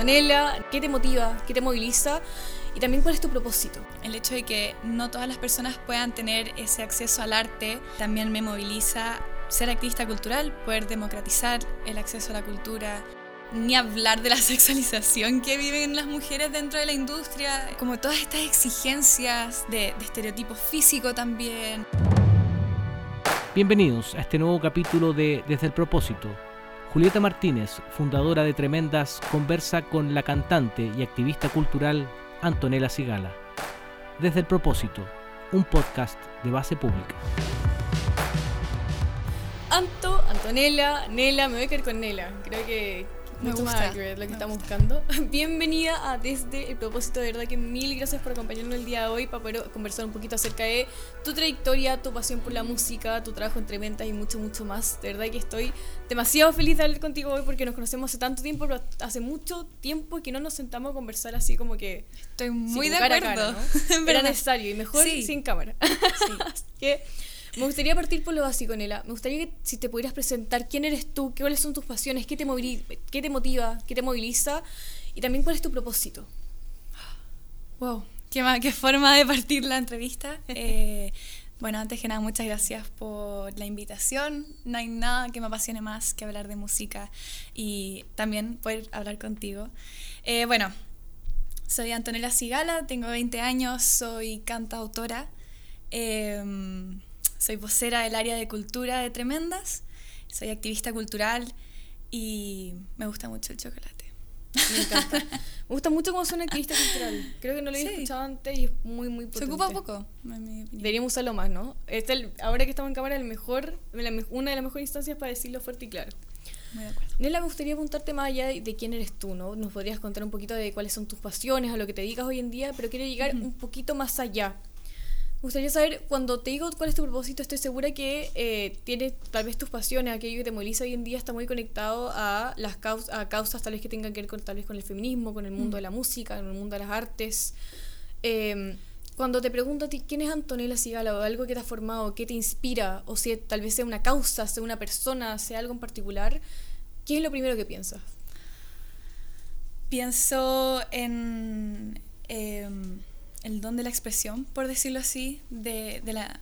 Antonella, ¿qué te motiva? ¿Qué te moviliza? Y también cuál es tu propósito. El hecho de que no todas las personas puedan tener ese acceso al arte también me moviliza ser activista cultural, poder democratizar el acceso a la cultura, ni hablar de la sexualización que viven las mujeres dentro de la industria, como todas estas exigencias de, de estereotipo físico también. Bienvenidos a este nuevo capítulo de Desde el propósito. Julieta Martínez, fundadora de Tremendas, conversa con la cantante y activista cultural Antonella Sigala. Desde el propósito, un podcast de base pública. Anto, Antonella, Nela, me voy a quedar con Nela. Creo que Me gusta, lo que estamos buscando. Bienvenida a Desde el propósito, de verdad que mil gracias por acompañarnos el día de hoy para poder conversar un poquito acerca de tu trayectoria, tu pasión por la música, tu trabajo en Trementas y mucho, mucho más. De verdad que estoy demasiado feliz de hablar contigo hoy porque nos conocemos hace tanto tiempo, pero hace mucho tiempo que no nos sentamos a conversar así como que Estoy muy Sí, de acuerdo. cara, Era necesario y mejor Sí. sin cámara. Así que me gustaría partir por lo básico, Nela. Me gustaría que si te pudieras presentar quién eres tú, qué- cuáles son tus pasiones, qué te, qué te motiva, qué te moviliza y también cuál es tu propósito. Wow, qué, qué forma de partir la entrevista. Eh, bueno, antes que nada, muchas gracias por la invitación. No hay nada que me apasione más que hablar de música y también poder hablar contigo. Eh, bueno, soy Antonella Sigala, tengo 20 años, soy cantautora, eh, soy vocera del área de cultura de Tremendas, soy activista cultural y me gusta mucho el chocolate. Me encanta. me gusta mucho cómo suena activista cultural. Creo que no lo había Sí. escuchado antes y es muy, muy potente. Se ocupa poco. Deberíamos usarlo más, ¿no? Este, el- ahora que estamos en cámara, el mejor, la una de las mejores instancias para decirlo fuerte y claro. Muy de acuerdo. Nela, me gustaría preguntarte más allá de, de quién eres tú, ¿no? Nos podrías contar un poquito de cuáles son tus pasiones, a lo que te dedicas hoy en día, pero quiero llegar un poquito más allá. Me gustaría saber, cuando te digo cuál es tu propósito, estoy segura que eh, tienes tal vez tus pasiones, aquello que te moviliza hoy en día está muy conectado a las causas, a causas tal vez que tengan que ver con, tal vez con el feminismo, con el mundo de la música, con el mundo de las artes. Eh, cuando te pregunto a ti quién es Antonella Sigala o algo que te ha formado, qué te inspira, o si tal vez sea una causa, sea una persona, sea algo en particular, ¿qué es lo primero que piensas? Pienso en em, el don de la expresión, por decirlo así, de, la...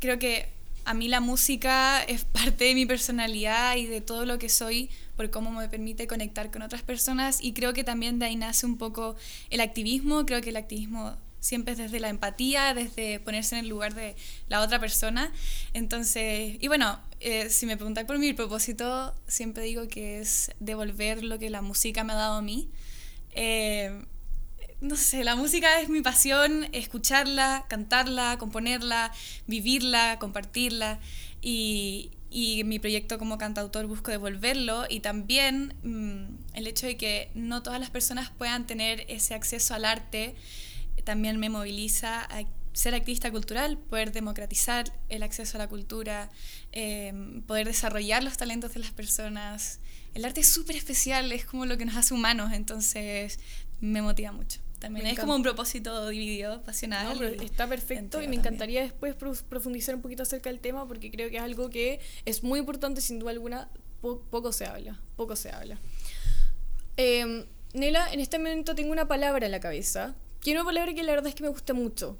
Creo que a mí la música es parte de mi personalidad y de todo lo que soy por cómo me permite conectar con otras personas y creo que también de ahí nace un poco el activismo, creo que el activismo siempre es desde la empatía, desde ponerse en el lugar de la otra persona. Entonces, y bueno, eh, si me preguntáis por mi propósito, siempre digo que es devolver lo que la música me ha dado a mí. Eh, no sé, la música es mi pasión, escucharla, cantarla, componerla, vivirla, compartirla y, y mi proyecto como cantautor busco devolverlo y también mm, el hecho de que no todas las personas puedan tener ese acceso al arte también me moviliza a ser activista cultural, poder democratizar el acceso a la cultura, eh, poder desarrollar los talentos de las personas. El arte es súper especial, es como lo que nos hace humanos, entonces me motiva mucho. También Me es encanta. como un propósito dividido, pasional. No, pero y está perfecto y me encantaría después prof- profundizar un poquito acerca del tema porque creo que es algo que es muy importante, sin duda alguna, po- poco se habla, poco se habla. Eh, Nela, en este momento tengo una palabra en la cabeza, que una palabra que la verdad es que me gusta mucho.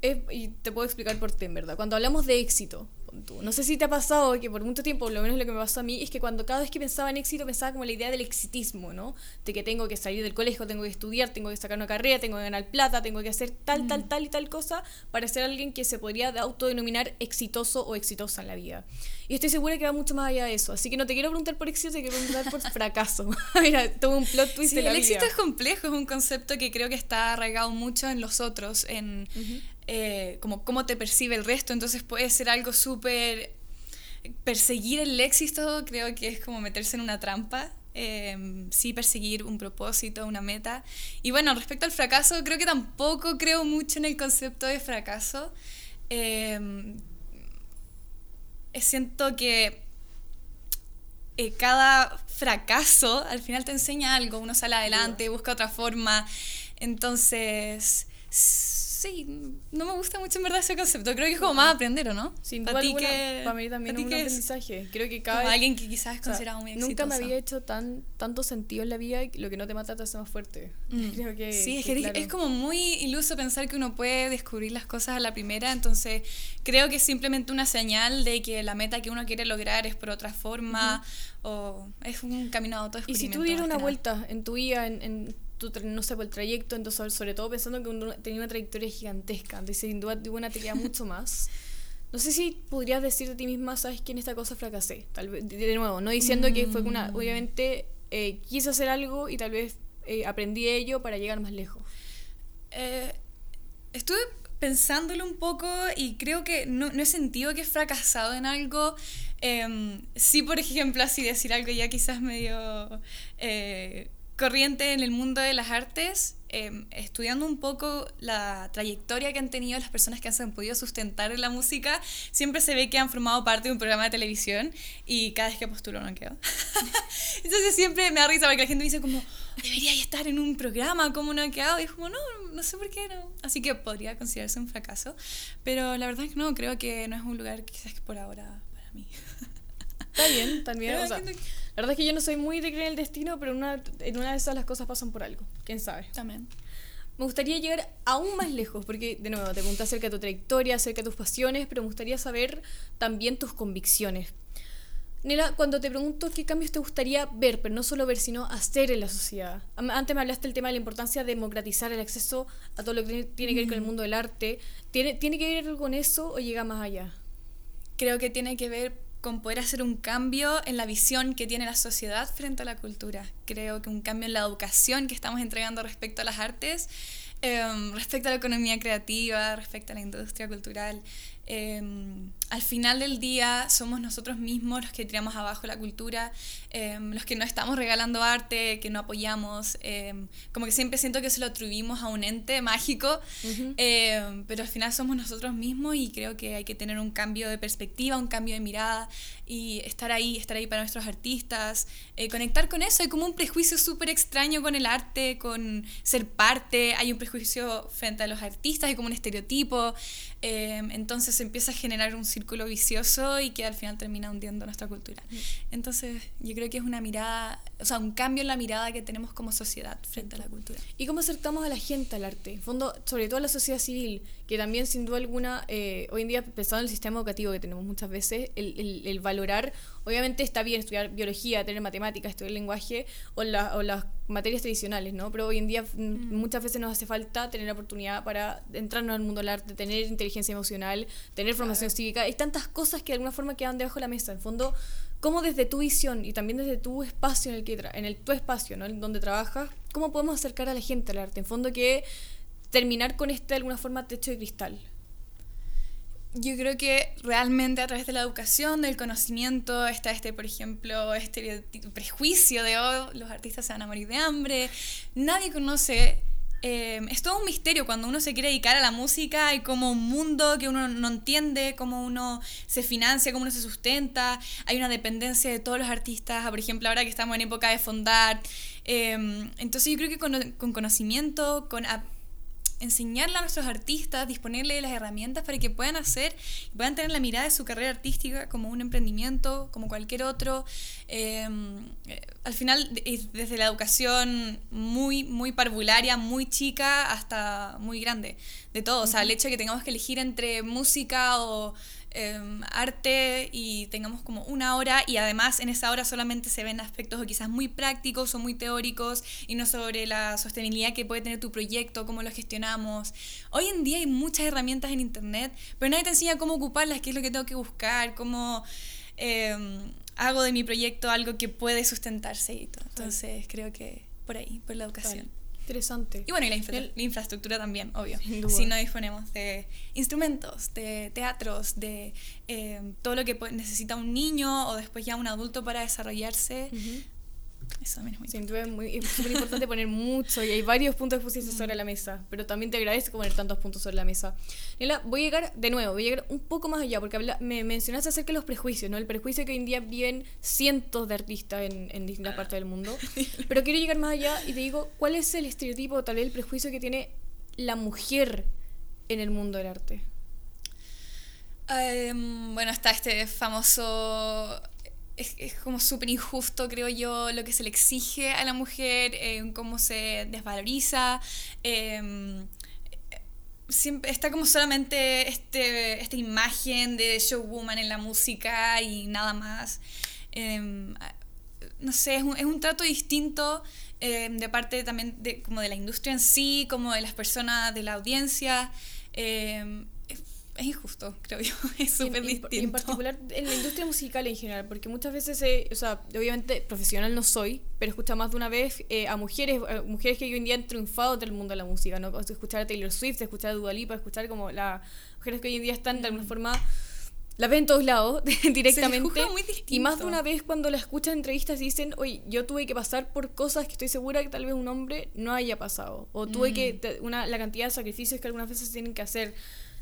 Es- y te puedo explicar por qué, en verdad. Cuando hablamos de éxito, tú, no sé si te ha pasado que por mucho tiempo, por lo menos lo que me pasó a mí, es que cuando cada vez que pensaba en éxito pensaba como la idea del exitismo, ¿no? De que tengo que salir del colegio, tengo que estudiar, tengo que sacar una carrera, tengo que ganar plata, tengo que hacer tal, tal, tal y tal cosa para ser alguien que se podría autodenominar exitoso o exitosa en la vida. Y estoy segura que va mucho más allá de eso. Así que no te quiero preguntar por éxito, te quiero preguntar por fracaso. Mira, todo un plot twist Sí, de la el vida. éxito es complejo, es un concepto que creo que está arraigado mucho en los otros, en eh, como cómo te percibe el resto, entonces puede ser algo súper... Perseguir el éxito creo que es como meterse en una trampa, eh, sí perseguir un propósito, una meta. Y bueno, respecto al fracaso, creo que tampoco creo mucho en el concepto de fracaso. Eh, siento que eh, cada fracaso al final te enseña algo, uno sale adelante, busca otra forma. Entonces, sí, no me gusta mucho en verdad ese concepto. Creo que es como más aprender, ¿o no? Sin duda alguna, que- para mí también un que es aprendizaje. Creo que cada Como vez- alguien que quizás es o sea, considerado muy Nunca exitoso. me había hecho tan, tanto sentido en la vida y lo que no te mata te hace más fuerte. Mm. Creo que, sí, es, que claro. es como muy iluso pensar que uno puede descubrir las cosas a la primera, entonces creo que es simplemente una señal de que la meta que uno quiere lograr es por otra forma o es un camino de Y autodescubrimiento. si tú dieras una vuelta en tu vida, en, en tu, no sé, por el trayecto, entonces, sobre- todo pensando que uno tenía una trayectoria gigantesca, entonces sin duda alguna te queda mucho más. No sé si podrías decir de ti misma, sabes que en esta cosa fracasé. Tal vez, de, nuevo, no diciendo que fue una. Mm. Obviamente eh, quise hacer algo y tal vez eh, aprendí ello para llegar más lejos. Eh, estuve pensándolo un poco y creo que no, no he sentido que he fracasado en algo. Em, sí, por ejemplo, así decir algo ya quizás medio eh, corriente en el mundo de las artes, em, estudiando un poco la trayectoria que han tenido las personas que se han podido sustentar en la música, siempre se ve que han formado parte de un programa de televisión y cada vez que postulo no quedo. Entonces siempre me da risa porque la gente me dice como, debería estar en un programa, ¿cómo no he quedado? Y es como, no, no sé por qué no. Así que podría considerarse un fracaso. Pero la verdad es que no, creo que no es un lugar quizás por ahora para mí. Está bien, también. O sea, la verdad es que yo no soy muy de creer en el destino, pero una, en una de esas las cosas pasan por algo. ¿Quién sabe? También. Me gustaría llegar aún más lejos, porque de nuevo te pregunté acerca de tu trayectoria, acerca de tus pasiones, pero me gustaría saber también tus convicciones. Nela, cuando te pregunto qué cambios te gustaría ver, pero no solo ver, sino hacer en la sociedad. Antes me hablaste del tema de la importancia de democratizar el acceso a todo lo que tiene que ver con el mundo del arte. ¿Tiene, ¿Tiene que ver con eso o llega más allá? Creo que tiene que ver con poder hacer un cambio en la visión que tiene la sociedad frente a la cultura. Creo que un cambio en la educación que estamos entregando respecto a las artes, em, respecto a la economía creativa, respecto a la industria cultural. Em, al final del día somos nosotros mismos los que tiramos abajo la cultura, em, los que no estamos regalando arte, que no apoyamos. como que siempre siento que se lo atribuimos a un ente mágico, eh, pero al final somos nosotros mismos y creo que hay que tener un cambio de perspectiva, un cambio de mirada y estar ahí, estar ahí para nuestros artistas, eh, conectar con eso. Hay como un prejuicio súper extraño con el arte, con ser parte, hay un prejuicio frente a los artistas, hay como un estereotipo, eh, entonces se empieza a generar un círculo vicioso y que al final termina hundiendo nuestra cultura. Entonces yo creo que es una mirada, o sea, un cambio en la mirada que tenemos como sociedad frente a la cultura. ¿Y cómo acercamos a la gente al arte? En fondo, sobre todo a la sociedad civil, que también sin duda alguna, eh, hoy en día pensando en el sistema educativo que tenemos muchas veces, el, el- el valorar, obviamente está bien estudiar biología, tener matemáticas, estudiar lenguaje o, la- o las materias tradicionales, ¿no? Pero hoy en día mm, muchas veces nos hace falta tener la oportunidad para entrarnos al mundo del arte, tener inteligencia emocional, tener formación cívica. Hay tantas cosas que de alguna forma quedan debajo de la mesa. En fondo, cómo desde tu visión y también desde tu espacio en el que tra- en el tu espacio, ¿no? En donde trabajas, cómo podemos acercar a la gente al arte, en fondo que terminar con este de alguna forma techo de cristal. Yo creo que realmente a través de la educación, del conocimiento, está este, por ejemplo, este prejuicio de oh, los artistas se van a morir de hambre. Nadie conoce. eh, es todo un misterio cuando uno se quiere dedicar a la música. Hay como un mundo que uno no entiende, cómo uno se financia, cómo uno se sustenta. Hay una dependencia de todos los artistas. Por ejemplo, ahora que estamos en época de fondar. eh, entonces yo creo que con, con conocimiento, con enseñarle a nuestros artistas, disponerle las herramientas para que puedan hacer, puedan tener la mirada de su carrera artística como un emprendimiento, como cualquier otro. Eh, eh, al final, de- desde la educación muy, muy parvularia, muy chica, hasta muy grande, de todo. O sea, el hecho de que tengamos que elegir entre música o eh, arte y tengamos como una hora y además en esa hora solamente se ven aspectos o quizás muy prácticos o muy teóricos y no sobre la sostenibilidad que puede tener tu proyecto, cómo lo gestionamos. Hoy en día hay muchas herramientas en internet, pero nadie te enseña cómo ocuparlas, qué es lo que tengo que buscar, cómo eh, hago de mi proyecto algo que puede sustentarse y todo. Entonces creo que por ahí, por la educación. Interesante. Y bueno, y la, infra- El- la infraestructura también, obvio. Si no disponemos de instrumentos, de teatros, de eh, todo lo que necesita un niño o después ya un adulto para desarrollarse. Eso también es muy Sin duda es muy- es súper importante poner mucho y hay varios puntos que pusiste sobre la mesa, pero también te agradezco poner tantos puntos sobre la mesa. Nela, voy a llegar de nuevo, voy a llegar un poco más allá, porque habla- me mencionaste acerca de los prejuicios, ¿no? El prejuicio que hoy en día viven cientos de artistas en, en distintas partes del mundo, pero quiero llegar más allá y te digo, ¿cuál es el estereotipo, tal vez el prejuicio que tiene la mujer en el mundo del arte? Em, bueno, está este famoso... Es, es como súper injusto, creo yo, lo que se le exige a la mujer, eh, cómo se desvaloriza. em, siempre está como solamente este, esta imagen de showwoman en la música y nada más. Em, no sé, es un, es un trato distinto em, de parte también de, como de la industria en sí, como de las personas de la audiencia. Es, injusto, creo yo, es súper en- distinto. y en particular en la industria musical en general, porque muchas veces, eh, o sea, obviamente profesional no soy, pero he escuchado más de una vez eh, a mujeres, a mujeres que hoy en día han triunfado del mundo de la música, ¿no? Escuchar a Taylor Swift, escuchar a Dua Lipa, escuchar como las mujeres que hoy en día están de alguna forma, las ven en todos lados directamente. juzga muy y más de una vez cuando la escuchan en entrevistas dicen, oye, yo tuve que pasar por cosas que estoy segura que tal vez un hombre no haya pasado, o tuve que, te- una, la cantidad de sacrificios que algunas veces tienen que hacer.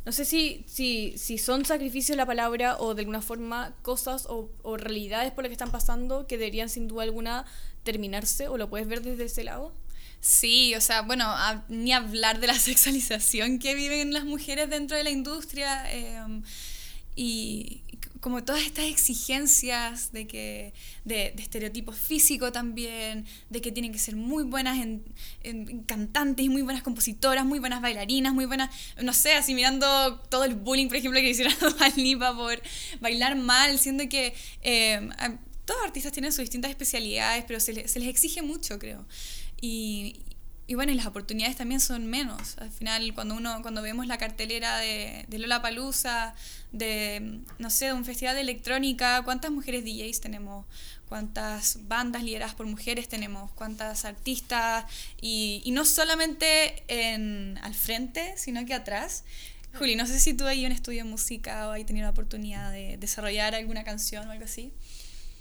No sé si, si, si son sacrificios la palabra o de alguna forma cosas o, realidades por las que están pasando que deberían sin duda alguna terminarse o lo puedes ver desde ese lado. Sí, o sea, bueno, ni hablar de la sexualización que viven las mujeres dentro de la industria eh, y como todas estas exigencias de que de, de estereotipo físico también, de que tienen que ser muy buenas en, en cantantes, muy buenas compositoras, muy buenas bailarinas, muy buenas, no sé, así mirando todo el bullying, por ejemplo, que hicieron a Lipa por bailar mal, siendo que eh, todos los artistas tienen sus distintas especialidades, pero se, le- se les exige mucho, creo. Y, y bueno, y las oportunidades también son menos. Al final, cuando uno cuando vemos la cartelera de, de Lola Palusa, de, no sé, de un festival de electrónica, ¿cuántas mujeres DJs tenemos? ¿Cuántas bandas lideradas por mujeres tenemos? ¿Cuántas artistas? Y, y no solamente en, al frente, sino que atrás. Juli, no sé si tú ahí en estudio de música o has tenido la oportunidad de desarrollar alguna canción o algo así.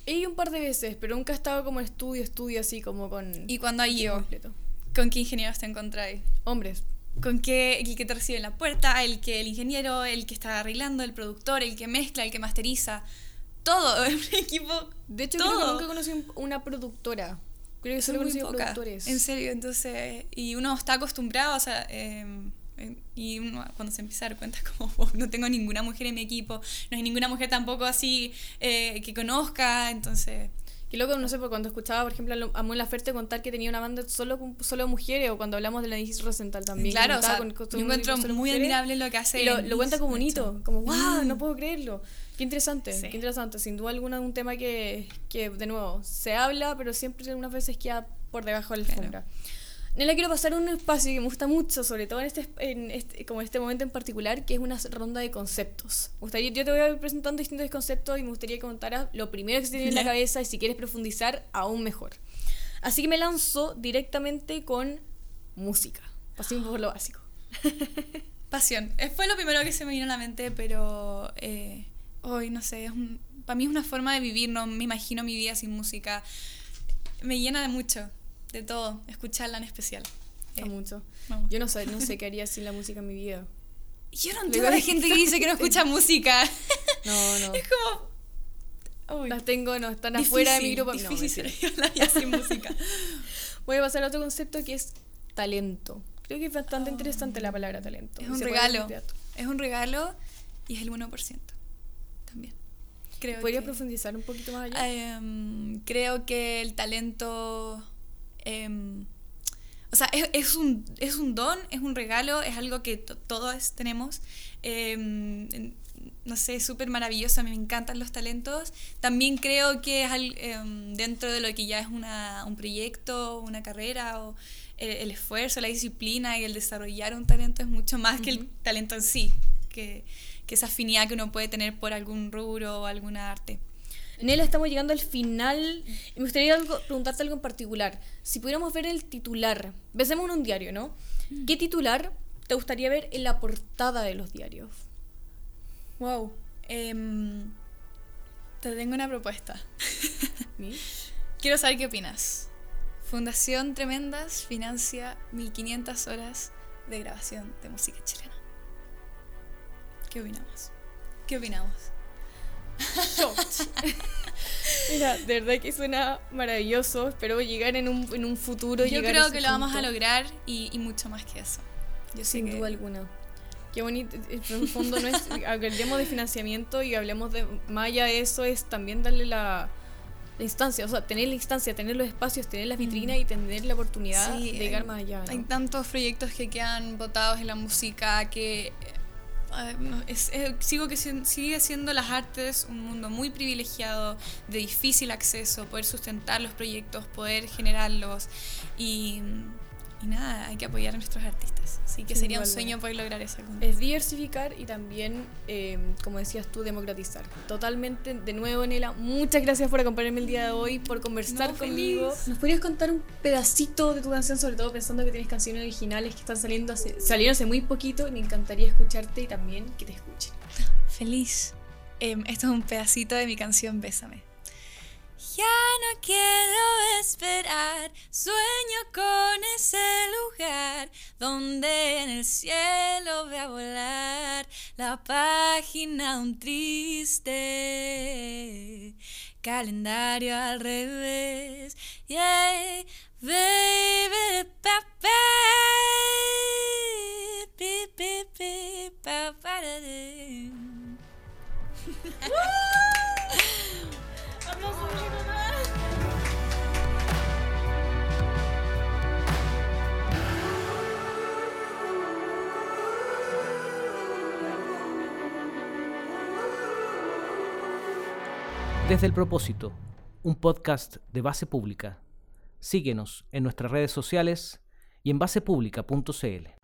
He ido un par de veces, pero nunca he estado como estudio, estudio así como con... Y cuando hay yo, completo. ¿Con qué ingenieros te encontráis? Hombres. con que el que te recibe en la puerta, el que el ingeniero, el que está arreglando, el productor, el que mezcla, el que masteriza, todo, un equipo. De hecho, creo que todo. nunca conocí un- una productora. Creo que solo conocí productores. En serio, entonces, y uno está acostumbrado, o sea, eh, eh, y uno cuando se empieza a dar cuenta como "Wow, no tengo ninguna mujer en mi equipo, no hay ninguna mujer tampoco así eh, que conozca, entonces Y luego, no sé, por cuando escuchaba, por ejemplo, a Mon Laferte contar que tenía una banda solo solo mujeres, o cuando hablamos de la Denise Rosenthal también. claro, o contaba sea, con- con yo solo encuentro muy mujeres, admirable lo que hace. Y lo, lo cuenta como un de hito, hecho. como, wow, Mm. no puedo creerlo. Qué interesante, Sí. qué interesante. Sin duda alguna, un tema que, que, de nuevo, se habla, pero siempre algunas veces queda por debajo de la Claro. Nela, quiero pasar un espacio que me gusta mucho, sobre todo en este, en este, como en este momento en particular, que es una ronda de conceptos. Me gustaría, yo te voy a ir presentando distintos conceptos y me gustaría que contaras lo primero que se te viene en la cabeza y si quieres profundizar, aún mejor. Así que me lanzo directamente con música. Pasemos por lo básico. Pasión. Eh, Fue lo primero que se me vino a la mente, pero eh, hoy no sé, es un- para mí es una forma de vivir, no me imagino mi vida sin música. Me llena de mucho, de todo, escucharla en especial. Eh, mucho. vamos. Yo no sé, no sé qué haría sin la música en mi vida. Yo no entiendo a la gente que dice que no escucha música. No, no. Es como... Uy, Las tengo, no, están afuera de mi difícil, grupo. No, Difícil mentira. ser la vida sin música. Voy a pasar a otro concepto que es talento. Creo que es bastante interesante la palabra talento. Es un regalo. Es un regalo y es el 1% también. Creo ¿Podrías que- profundizar un poquito más allá? Em, creo que el talento. Em, o sea, es, es un, es un don, es un regalo, es algo que to- todos tenemos. em, no sé, es súper maravilloso, a mí me encantan los talentos. También creo que es al- em, dentro de lo que ya es una, un proyecto, una carrera, o el, el esfuerzo, la disciplina y el desarrollar un talento es mucho más que el talento en sí, que, que esa afinidad que uno puede tener por algún rubro o alguna arte. Nela, estamos llegando al final. y Me gustaría algo- preguntarte algo en particular. Si pudiéramos ver el titular, pensemos en un diario, ¿no? Mm. ¿Qué titular te gustaría ver en la portada de los diarios? Wow. Em, te tengo una propuesta. Quiero saber qué opinas. Fundación Tremendas financia 1500 horas de grabación de música chilena. ¿Qué opinamos? ¿Qué opinamos? Mira, de verdad que suena maravilloso. Espero llegar en un, en un futuro. Yo creo que lo vamos a punto. lograr y, y mucho más que eso. Yo Sin que- duda alguna. Qué bonito. En el fondo no es. Hablemos de financiamiento y hablemos de. De eso, es también darle la, la instancia. O sea, tener la instancia, tener los espacios, tener las vitrinas y tener la oportunidad Sí, de llegar hay- más allá. ¿no? Hay tantos proyectos que quedan botados en la música que eh, sigo que si- sigue siendo las artes un mundo muy privilegiado, de difícil acceso, poder sustentar los proyectos, poder generarlos y, y nada, hay que apoyar a nuestros artistas. Así que sería un sueño poder lograr esa Es diversificar y también, eh, como decías tú, democratizar. Totalmente, de nuevo, Nela, muchas gracias por acompañarme el día de hoy, por conversar No, conmigo. feliz. ¿Nos podrías contar un pedacito de tu canción, sobre todo pensando que tienes canciones originales que están saliendo hace, salieron hace muy poquito? Me encantaría escucharte y también que te escuchen. Feliz. Em, esto es un pedacito de mi canción Bésame. Ya no quiero esperar, sueño con ese lugar donde en el cielo voy a volar la página un triste calendario al revés. Baby, pa, pa, pi, pi, pi, pa, Desde el propósito, un podcast de base pública. Síguenos en nuestras redes sociales y en basepublica.cl.